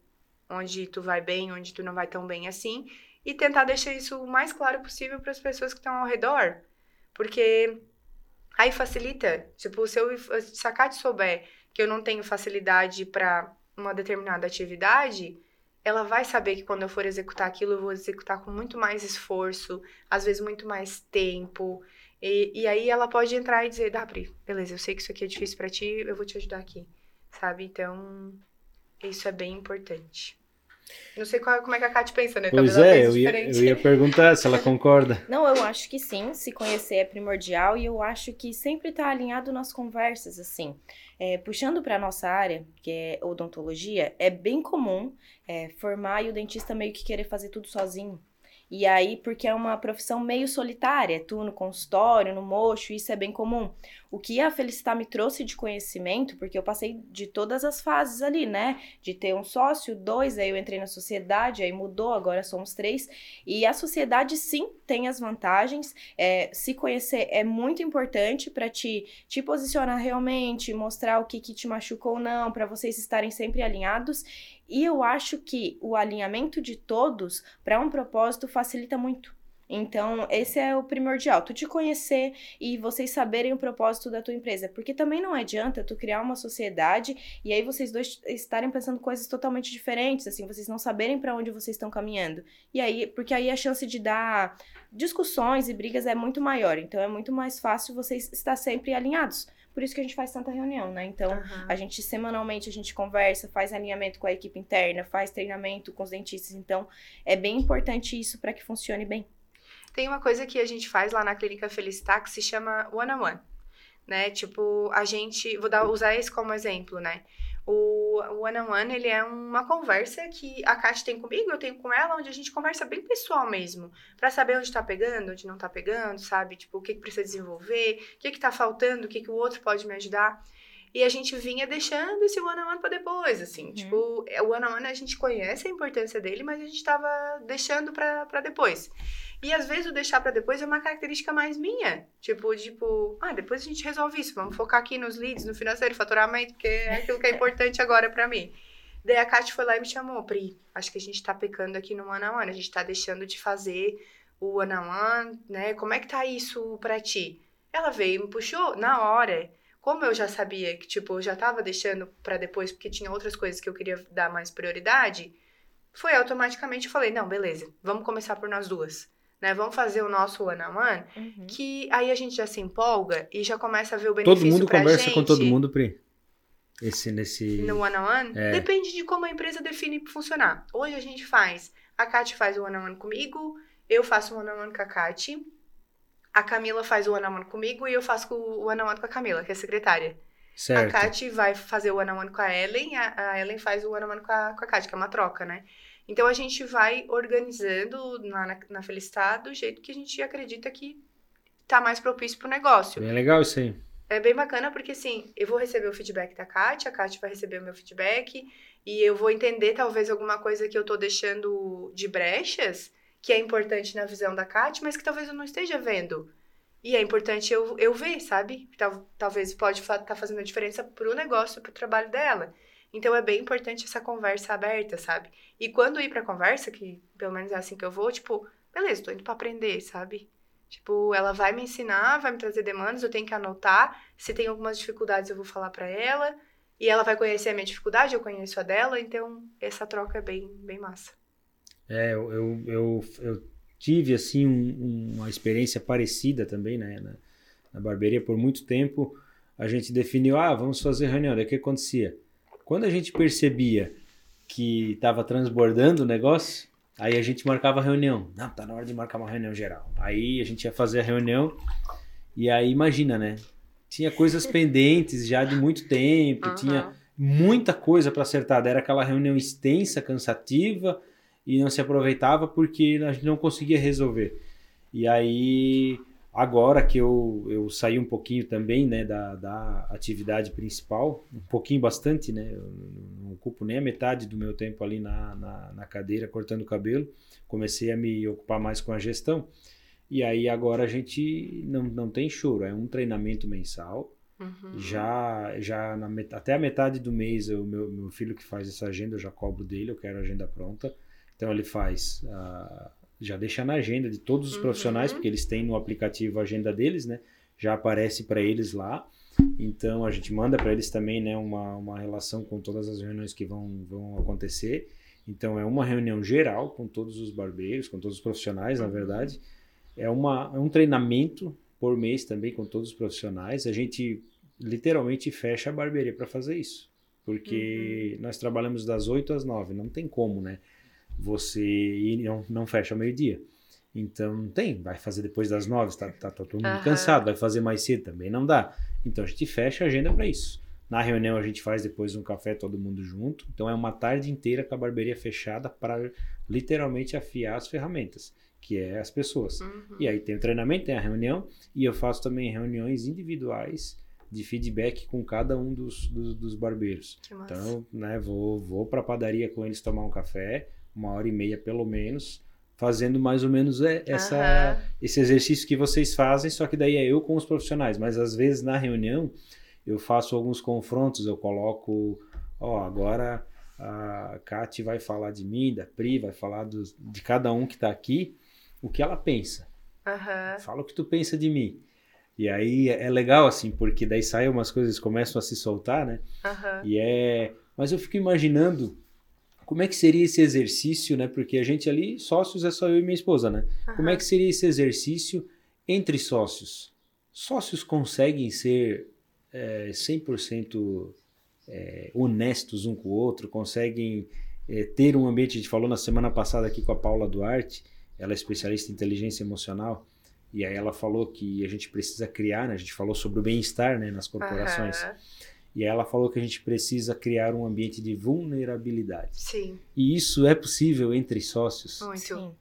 onde tu vai bem, onde tu não vai tão bem assim, e tentar deixar isso o mais claro possível para as pessoas que estão ao redor. Porque aí facilita. Tipo, se eu sacar de souber que eu não tenho facilidade para uma determinada atividade, ela vai saber que quando eu for executar aquilo, eu vou executar com muito mais esforço, às vezes muito mais tempo. E, e aí ela pode entrar e dizer, Dabri, beleza, eu sei que isso aqui é difícil para ti, eu vou te ajudar aqui, sabe? Então, isso é bem importante. Não sei qual, como é que a Kate pensa, né? Pois é, eu ia, eu ia perguntar se ela concorda. [LAUGHS] Não, eu acho que sim, se conhecer é primordial e eu acho que sempre está alinhado nas conversas, assim. É, puxando para nossa área, que é odontologia, é bem comum é, formar e o dentista meio que querer fazer tudo sozinho. E aí, porque é uma profissão meio solitária, tu no consultório, no mocho, isso é bem comum. O que a Felicitar me trouxe de conhecimento, porque eu passei de todas as fases ali, né? De ter um sócio, dois, aí eu entrei na sociedade, aí mudou, agora somos três. E a sociedade, sim, tem as vantagens. É, se conhecer é muito importante para te, te posicionar realmente, mostrar o que, que te machuca ou não, para vocês estarem sempre alinhados. E eu acho que o alinhamento de todos para um propósito facilita muito. Então, esse é o primordial, tu te conhecer e vocês saberem o propósito da tua empresa, porque também não adianta tu criar uma sociedade e aí vocês dois estarem pensando coisas totalmente diferentes, assim, vocês não saberem para onde vocês estão caminhando. E aí, porque aí a chance de dar discussões e brigas é muito maior, então é muito mais fácil vocês estar sempre alinhados. Por isso que a gente faz tanta reunião, né? Então, uhum. a gente semanalmente a gente conversa, faz alinhamento com a equipe interna, faz treinamento com os dentistas. Então, é bem importante isso para que funcione bem. Tem uma coisa que a gente faz lá na Clínica Felicitar que se chama one on one, né? Tipo, a gente, vou dar, usar esse como exemplo, né? O one on one, ele é uma conversa que a Kátia tem comigo, eu tenho com ela, onde a gente conversa bem pessoal mesmo, para saber onde tá pegando, onde não tá pegando, sabe? Tipo, o que, que precisa desenvolver, o que que tá faltando, o que que o outro pode me ajudar. E a gente vinha deixando esse one on one para depois, assim. Uhum. Tipo, é, o one on one a gente conhece a importância dele, mas a gente tava deixando para depois. E às vezes o deixar para depois é uma característica mais minha. Tipo, tipo, ah, depois a gente resolve isso, vamos focar aqui nos leads, no financeiro, faturamento, porque é aquilo que é importante [LAUGHS] agora para mim. Daí a Kátia foi lá e me chamou, Pri, acho que a gente tá pecando aqui no one on one, a gente tá deixando de fazer o one, né? Como é que tá isso para ti? Ela veio e me puxou na hora. Como eu já sabia que, tipo, eu já tava deixando para depois porque tinha outras coisas que eu queria dar mais prioridade, foi automaticamente eu falei, não, beleza, vamos começar por nós duas né? Vamos fazer o nosso one on one, uhum. que aí a gente já se empolga e já começa a ver o benefício Todo mundo conversa gente. com todo mundo, Pri. Esse nesse no one on one, é. depende de como a empresa define funcionar. Hoje a gente faz, a Kate faz o one on one comigo, eu faço o one on one com a Kate. A Camila faz o one on one comigo e eu faço o one on one com a Camila, que é a secretária. Certo. A Kate vai fazer o one on one com a Ellen, a, a Ellen faz o one on one com a, com a Kate, que é uma troca, né? Então a gente vai organizando na, na, na Felicidade do jeito que a gente acredita que tá mais propício pro negócio. Bem legal isso aí. É bem bacana porque, assim, eu vou receber o feedback da Kátia, a Kátia vai receber o meu feedback, e eu vou entender talvez alguma coisa que eu tô deixando de brechas, que é importante na visão da Kátia, mas que talvez eu não esteja vendo. E é importante eu, eu ver, sabe? Tal, talvez pode estar tá fazendo a diferença pro negócio, pro trabalho dela. Então é bem importante essa conversa aberta, sabe? E quando ir pra conversa, que pelo menos é assim que eu vou, tipo, beleza, tô indo pra aprender, sabe? Tipo, ela vai me ensinar, vai me trazer demandas, eu tenho que anotar. Se tem algumas dificuldades, eu vou falar para ela. E ela vai conhecer a minha dificuldade, eu conheço a dela. Então, essa troca é bem, bem massa. É, eu, eu, eu, eu tive, assim, um, uma experiência parecida também, né? Na, na barbearia, por muito tempo, a gente definiu, ah, vamos fazer reunião. Daí o que acontecia? Quando a gente percebia que estava transbordando o negócio, aí a gente marcava reunião. Não, tá na hora de marcar uma reunião geral. Aí a gente ia fazer a reunião e aí imagina, né? Tinha coisas [LAUGHS] pendentes já de muito tempo, uhum. tinha muita coisa para acertar. Era aquela reunião extensa, cansativa e não se aproveitava porque a gente não conseguia resolver. E aí Agora que eu, eu saí um pouquinho também né, da, da atividade principal, um pouquinho bastante, né? Eu não ocupo nem a metade do meu tempo ali na, na, na cadeira cortando o cabelo. Comecei a me ocupar mais com a gestão. E aí agora a gente não, não tem choro, é um treinamento mensal. Uhum. Já, já met... até a metade do mês, o meu, meu filho que faz essa agenda, eu já cobro dele, eu quero a agenda pronta. Então ele faz a, já deixa na agenda de todos os uhum. profissionais, porque eles têm no aplicativo a agenda deles, né? Já aparece para eles lá. Então a gente manda para eles também, né, uma, uma relação com todas as reuniões que vão, vão acontecer. Então é uma reunião geral com todos os barbeiros, com todos os profissionais, na uhum. verdade. É, uma, é um treinamento por mês também com todos os profissionais. A gente literalmente fecha a barbearia para fazer isso. Porque uhum. nós trabalhamos das 8 às 9, não tem como, né? Você não, não fecha ao meio-dia. Então tem, vai fazer depois das nove, tá, tá, tá todo mundo uhum. cansado, vai fazer mais cedo também, não dá. Então a gente fecha a agenda para isso. Na reunião a gente faz depois um café todo mundo junto. Então é uma tarde inteira com a barbearia fechada para literalmente afiar as ferramentas, que é as pessoas. Uhum. E aí tem o treinamento, tem a reunião e eu faço também reuniões individuais de feedback com cada um dos, dos, dos barbeiros. Então, né, vou, vou para a padaria com eles tomar um café, uma hora e meia pelo menos, fazendo mais ou menos é, essa, uhum. esse exercício que vocês fazem, só que daí é eu com os profissionais. Mas às vezes na reunião eu faço alguns confrontos, eu coloco, ó, agora a Kate vai falar de mim, da Pri, vai falar dos, de cada um que está aqui. o que ela pensa. Aham. Fala o que tu pensa de mim. E aí é legal, assim, porque daí saem umas coisas, começam a se soltar, né? Aham. E é. Mas eu fico imaginando como é que seria esse exercício, né? Porque a gente ali, sócios, é só eu e minha esposa, né? Como é que seria esse exercício entre sócios? Sócios conseguem ser é, 100% é, honestos um com o outro, conseguem é, ter um ambiente. A gente falou na semana passada aqui com a Paula Duarte, ela é especialista em inteligência emocional, e aí ela falou que a gente precisa criar, né? A gente falou sobre o bem-estar né, nas corporações. Aham. E ela falou que a gente precisa criar um ambiente de vulnerabilidade. Sim, E isso é possível entre sócios. muito. Sim.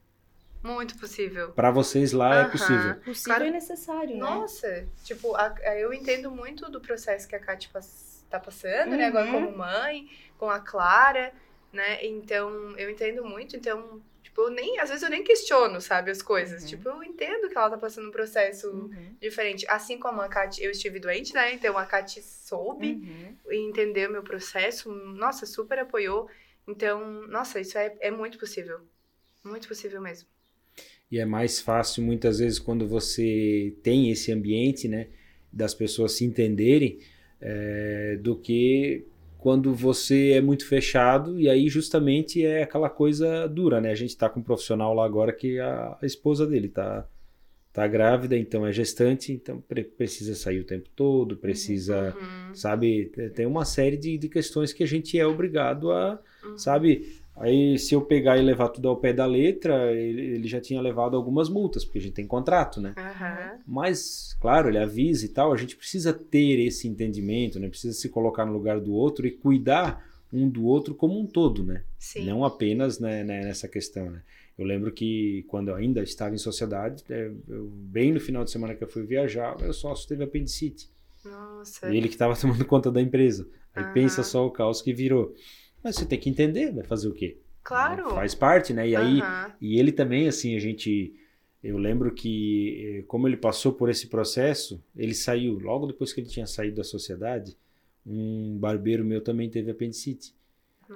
Muito possível. Para vocês lá é Aham. possível. Possível Claro. e necessário, né? Nossa, tipo, a- a- eu entendo muito do processo que a Kate pass- tá passando, né? Agora Uhum. como mãe, com a Clara, né? Então, eu entendo muito. Então, tipo, eu nem, às vezes eu nem questiono, sabe, as coisas. Uhum. Tipo, eu entendo que ela tá passando um processo Uhum. diferente. Assim como a Kate, eu estive doente, né? Então a Kate soube Uhum. e entendeu meu processo. Nossa, super apoiou. Então, nossa, isso é, é muito possível. Muito possível mesmo. E é mais fácil muitas vezes quando você tem esse ambiente, né, das pessoas se entenderem, é, do que quando você é muito fechado e aí justamente é aquela coisa dura, né? A gente tá com um profissional lá agora que a, a esposa dele tá tá grávida, então é gestante, então pre- precisa sair o tempo todo, precisa, Uhum, sabe, tem uma série de, de questões que a gente é obrigado a uhum. sabe? Aí se eu pegar e levar tudo ao pé da letra, ele, ele já tinha levado algumas multas, porque a gente tem contrato, né? Aham. Mas, claro, ele avisa e tal, a gente precisa ter esse entendimento, né? Precisa se colocar no lugar do outro e cuidar um do outro como um todo, né? Sim. Não apenas né, né, nessa questão, né? Eu lembro que quando eu ainda estava em sociedade, é, eu- bem no final de semana que eu fui viajar, meu sócio teve apendicite. Nossa. E ele que estava [LAUGHS] tomando conta da empresa. Aí Aham. pensa só o caos que virou. Mas você tem que entender, vai fazer o quê? Claro. Faz parte, né? E aí, e ele também, assim, a gente. Eu lembro que, eh, como ele passou por esse processo, ele saiu, logo depois que ele tinha saído da sociedade, um barbeiro meu também teve apendicite.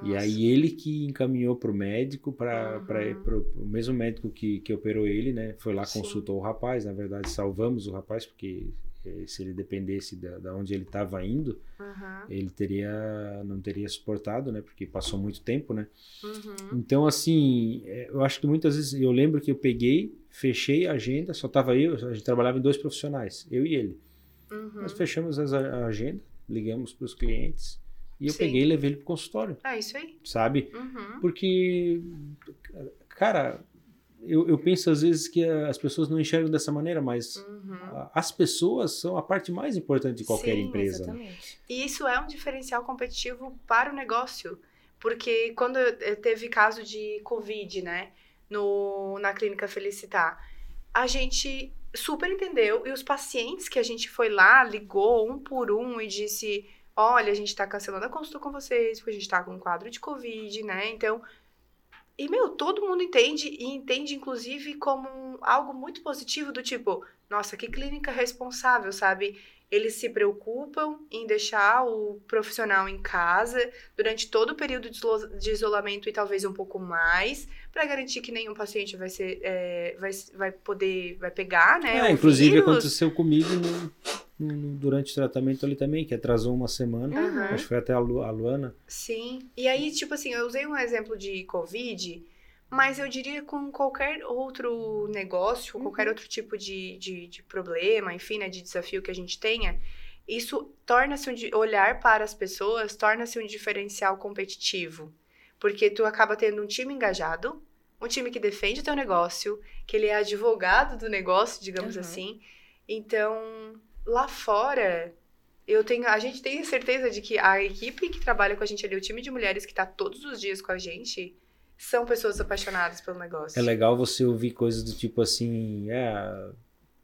E Nossa. aí ele que encaminhou para o médico, para Uhum. o mesmo médico que, que operou ele, né? Foi lá, Sim. consultou o rapaz, na verdade salvamos o rapaz, porque se ele dependesse da, da onde ele estava indo, Aham. ele teria não teria suportado, né? Porque passou muito tempo, né? Uhum. Então, assim, é, eu acho que muitas vezes eu lembro que eu peguei, fechei a agenda, só tava eu, a gente trabalhava em dois profissionais, eu e ele. Uhum. Nós fechamos as- a agenda, ligamos para os clientes e eu Sim. peguei e levei ele pro consultório, É isso aí. sabe? Uhum. Porque, cara, eu, eu penso às vezes que as pessoas não enxergam dessa maneira, mas Uhum. as pessoas são a parte mais importante de qualquer Sim, empresa. né? Exatamente. E isso é um diferencial competitivo para o negócio. Porque quando teve caso de Covid, né, no, na clínica Felicitar, a gente super entendeu e os pacientes que a gente foi lá, ligou um por um e disse: Olha, a gente está cancelando a consulta com vocês porque a gente está com um quadro de Covid, né? Então. E, meu, todo mundo entende e entende, inclusive, como um- algo muito positivo do tipo, nossa, que clínica responsável, sabe? Eles se preocupam em deixar o profissional em casa durante todo o período de isolamento e talvez um pouco mais, para garantir que nenhum paciente vai ser, é, vai, vai poder, vai pegar, né? É, inclusive vírus. aconteceu comigo no- durante o tratamento ali também, que atrasou uma semana. Uhum. Acho que foi até a, Lu- a Luana. Sim. E aí, tipo assim, eu usei um exemplo de Covid, mas eu diria com qualquer outro negócio, qualquer outro tipo de, de, de problema, enfim, né, de desafio que a gente tenha, isso torna-se um olhar para as pessoas, torna-se um diferencial competitivo. Porque tu acaba tendo um time engajado, um time que defende o teu negócio, que ele é advogado do negócio, digamos Uhum. assim. Então, lá fora, eu tenho, a gente tem certeza de que a equipe que trabalha com a gente ali, o time de mulheres que está todos os dias com a gente, são pessoas apaixonadas pelo negócio. É legal você ouvir coisas do tipo assim, é,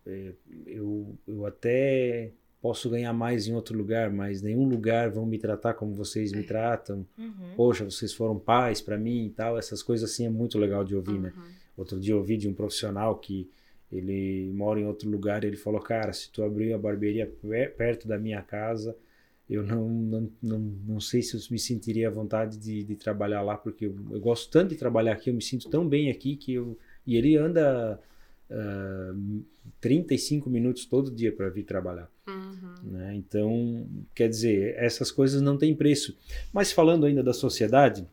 é, eu, eu até posso ganhar mais em outro lugar, mas nenhum lugar vão me tratar como vocês me tratam. Uhum. Poxa, vocês foram pais para mim e tal. Essas coisas assim é muito legal de ouvir, né? Uhum. Outro dia eu ouvi de um profissional que ele mora em outro lugar, ele falou, cara, se tu abrir a barbearia pe- perto da minha casa, eu não, não, não, não sei se eu me sentiria à vontade de, de trabalhar lá, porque eu, eu gosto tanto de trabalhar aqui, eu me sinto tão bem aqui que eu, E ele anda uh, 35 minutos todo dia para vir trabalhar. Uhum. Né? Então, quer dizer, essas coisas não têm preço. Mas falando ainda da sociedade,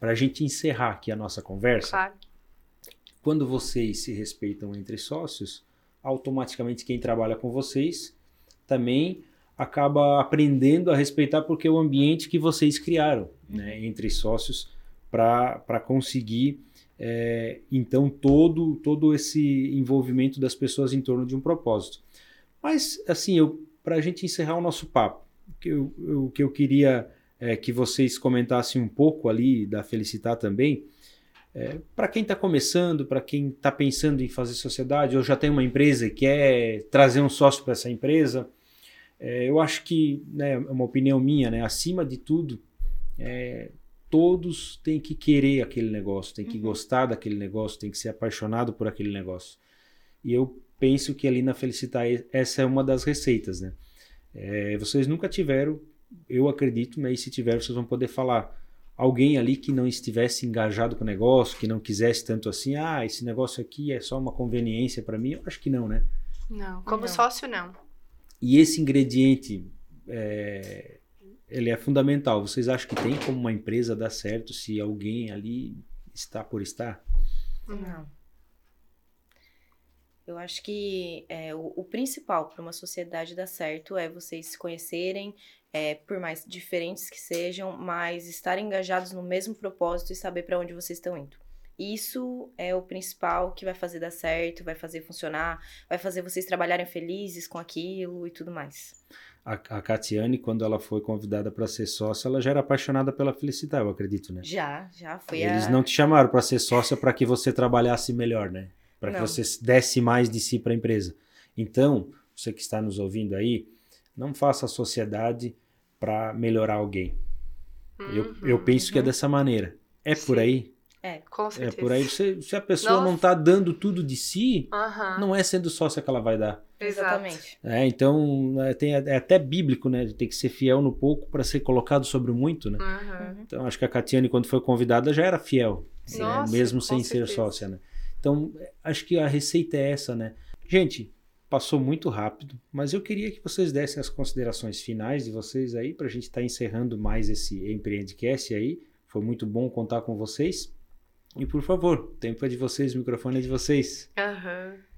para a gente encerrar aqui a nossa conversa, claro. Quando vocês se respeitam entre sócios, automaticamente quem trabalha com vocês também acaba aprendendo a respeitar porque é o ambiente que vocês criaram uhum. né, entre sócios para conseguir é, então todo todo esse envolvimento das pessoas em torno de um propósito. Mas assim, para a gente encerrar o nosso papo, o que eu, eu, que eu queria é, que vocês comentassem um pouco ali da Felicitar também, é, para quem está começando, para quem está pensando em fazer sociedade, ou já tem uma empresa e quer trazer um sócio para essa empresa, é, eu acho que, né, é uma opinião minha, né, acima de tudo, é, todos têm que querer aquele negócio, têm que uhum. gostar daquele negócio, têm que ser apaixonado por aquele negócio. E eu penso que ali na Felicitar essa é uma das receitas, né? É, vocês nunca tiveram, eu acredito, né? E se tiver, vocês vão poder falar alguém ali que não estivesse engajado com o negócio, que não quisesse tanto assim, ah, esse negócio aqui é só uma conveniência para mim, eu acho que não, né? Não, como não. sócio não. E esse ingrediente, é, ele é fundamental. Vocês acham que tem como uma empresa dar certo se alguém ali está por estar? Não. Eu acho que é, o, o, principal para uma sociedade dar certo é vocês se conhecerem, é, por mais diferentes que sejam, mas estarem engajados no mesmo propósito e saber para onde vocês estão indo. Isso é o principal que vai fazer dar certo, vai fazer funcionar, vai fazer vocês trabalharem felizes com aquilo e tudo mais. A, a Catiane, quando ela foi convidada para ser sócia, ela já era apaixonada pela felicidade, eu acredito, né? Já, já foi. Eles a... não te chamaram para ser sócia para que você trabalhasse melhor, né? Para que você desse mais de si para a empresa. Então, você que está nos ouvindo aí, não faça a sociedade para melhorar alguém. Uhum, eu, eu penso uhum. que é uhum. dessa maneira. É Sim. por aí? É, com certeza. É por aí. Se, se a pessoa Nossa. não está dando tudo de si, uhum. não é sendo sócia que ela vai dar. Exatamente. É, então, é, tem, é até bíblico, né? Tem que ser fiel no pouco para ser colocado sobre o muito, né? Uhum. Então, acho que a Catiane, quando foi convidada, já era fiel. Né? Mesmo sem ser sócia, né? Então, acho que a receita é essa, né? Gente, passou muito rápido, mas eu queria que vocês dessem as considerações finais de vocês aí, para a gente estar tá encerrando mais esse Empreendcast aí. Foi muito bom contar com vocês. E por favor, o tempo é de vocês, o microfone é de vocês. Aham. Uhum.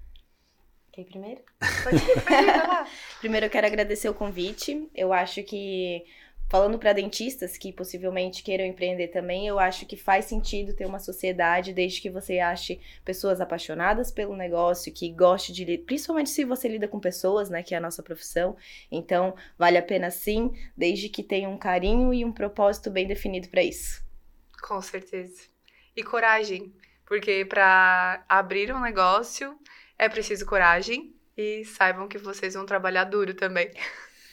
Quem primeiro? Pode ir, pode ir, [LAUGHS] primeiro eu quero agradecer o convite. Eu acho que Falando para dentistas que possivelmente queiram empreender também, eu acho que faz sentido ter uma sociedade desde que você ache pessoas apaixonadas pelo negócio, que goste de, principalmente se você lida com pessoas, né, que é a nossa profissão. Então, vale a pena sim, desde que tenha um carinho e um propósito bem definido para isso. Com certeza. E coragem, porque para abrir um negócio é preciso coragem e saibam que vocês vão trabalhar duro também.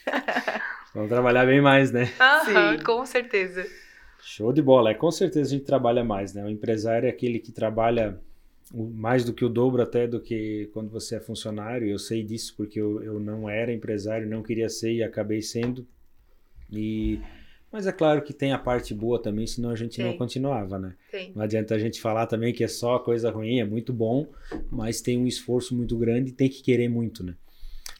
[LAUGHS] Vamos trabalhar bem mais, né? Aham, Sim. com certeza. Show de bola. É, com certeza a gente trabalha mais, né? O empresário é aquele que trabalha mais do que o dobro até do que quando você é funcionário. Eu sei disso porque eu, eu não era empresário, não queria ser e acabei sendo. E mas é claro que tem a parte boa também, senão a gente tem. não continuava, né? Tem. Não adianta a gente falar também que é só coisa ruim, é muito bom, mas tem um esforço muito grande e tem que querer muito, né?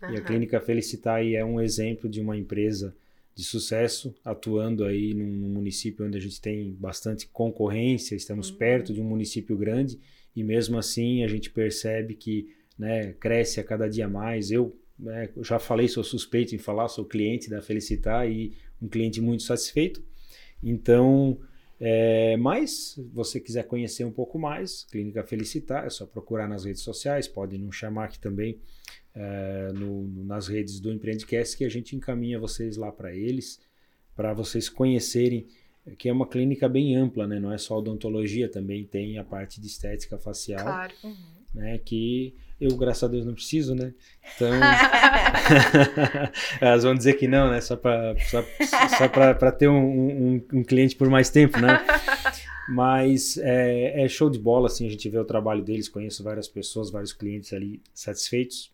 Uhum. E a Clínica Felicitar é um exemplo de uma empresa de sucesso, atuando aí num, município onde a gente tem bastante concorrência, estamos uhum. perto de um município grande e mesmo assim a gente percebe que né, cresce a cada dia mais. Eu né, já falei, sou suspeito em falar, sou cliente da Felicitar e um cliente muito satisfeito. Então, é, mas, se você quiser conhecer um pouco mais, Clínica Felicitar, é só procurar nas redes sociais, pode nos chamar aqui também é, no, nas redes do Empreendcast que a gente encaminha vocês lá para eles, para vocês conhecerem que é uma clínica bem ampla, né? Não é só odontologia, também tem a parte de estética facial. Claro. Né? Que eu, graças a Deus, não preciso, né? Então. [LAUGHS] [LAUGHS] Elas vão dizer que não, né? Só para só, só ter um, um, um, cliente por mais tempo, né? Mas é, é, show de bola, assim, a gente vê o trabalho deles, conheço várias pessoas, vários clientes ali satisfeitos.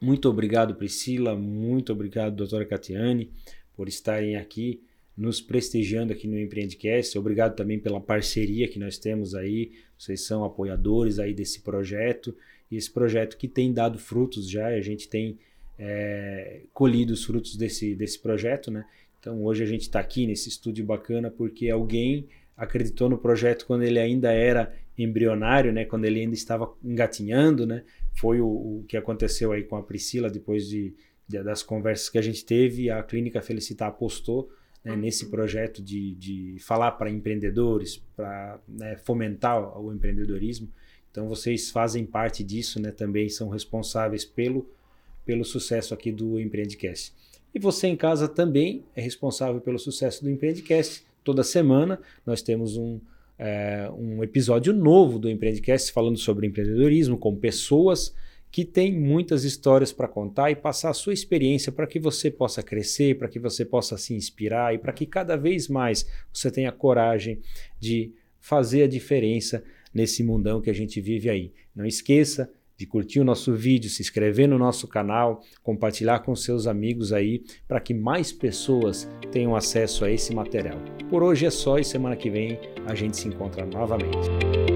Muito obrigado, Priscila. Muito obrigado, doutora Catiane, por estarem aqui nos prestigiando aqui no Empreendecast. Obrigado também pela parceria que nós temos aí. Vocês são apoiadores aí desse projeto. E esse projeto que tem dado frutos já, a gente tem é, colhido os frutos desse, desse projeto, né? Então hoje a gente está aqui nesse estúdio bacana porque alguém acreditou no projeto quando ele ainda era embrionário, né? Quando ele ainda estava engatinhando, né? Foi o, o que aconteceu aí com a Priscila depois de, de, das conversas que a gente teve. A Clínica Felicitar apostou né, uhum. nesse projeto de, de falar para empreendedores, para né, fomentar o empreendedorismo. Então vocês fazem parte disso, né? Também são responsáveis pelo, pelo sucesso aqui do Empreendecast. E você em casa também é responsável pelo sucesso do Empreendecast. Toda semana nós temos um, é, um episódio novo do Empreendecast falando sobre empreendedorismo com pessoas que têm muitas histórias para contar e passar a sua experiência para que você possa crescer, para que você possa se inspirar e para que cada vez mais você tenha coragem de fazer a diferença nesse mundão que a gente vive aí. Não esqueça de curtir o nosso vídeo, se inscrever no nosso canal, compartilhar com seus amigos aí, para que mais pessoas tenham acesso a esse material. Por hoje é só e semana que vem a gente se encontra novamente.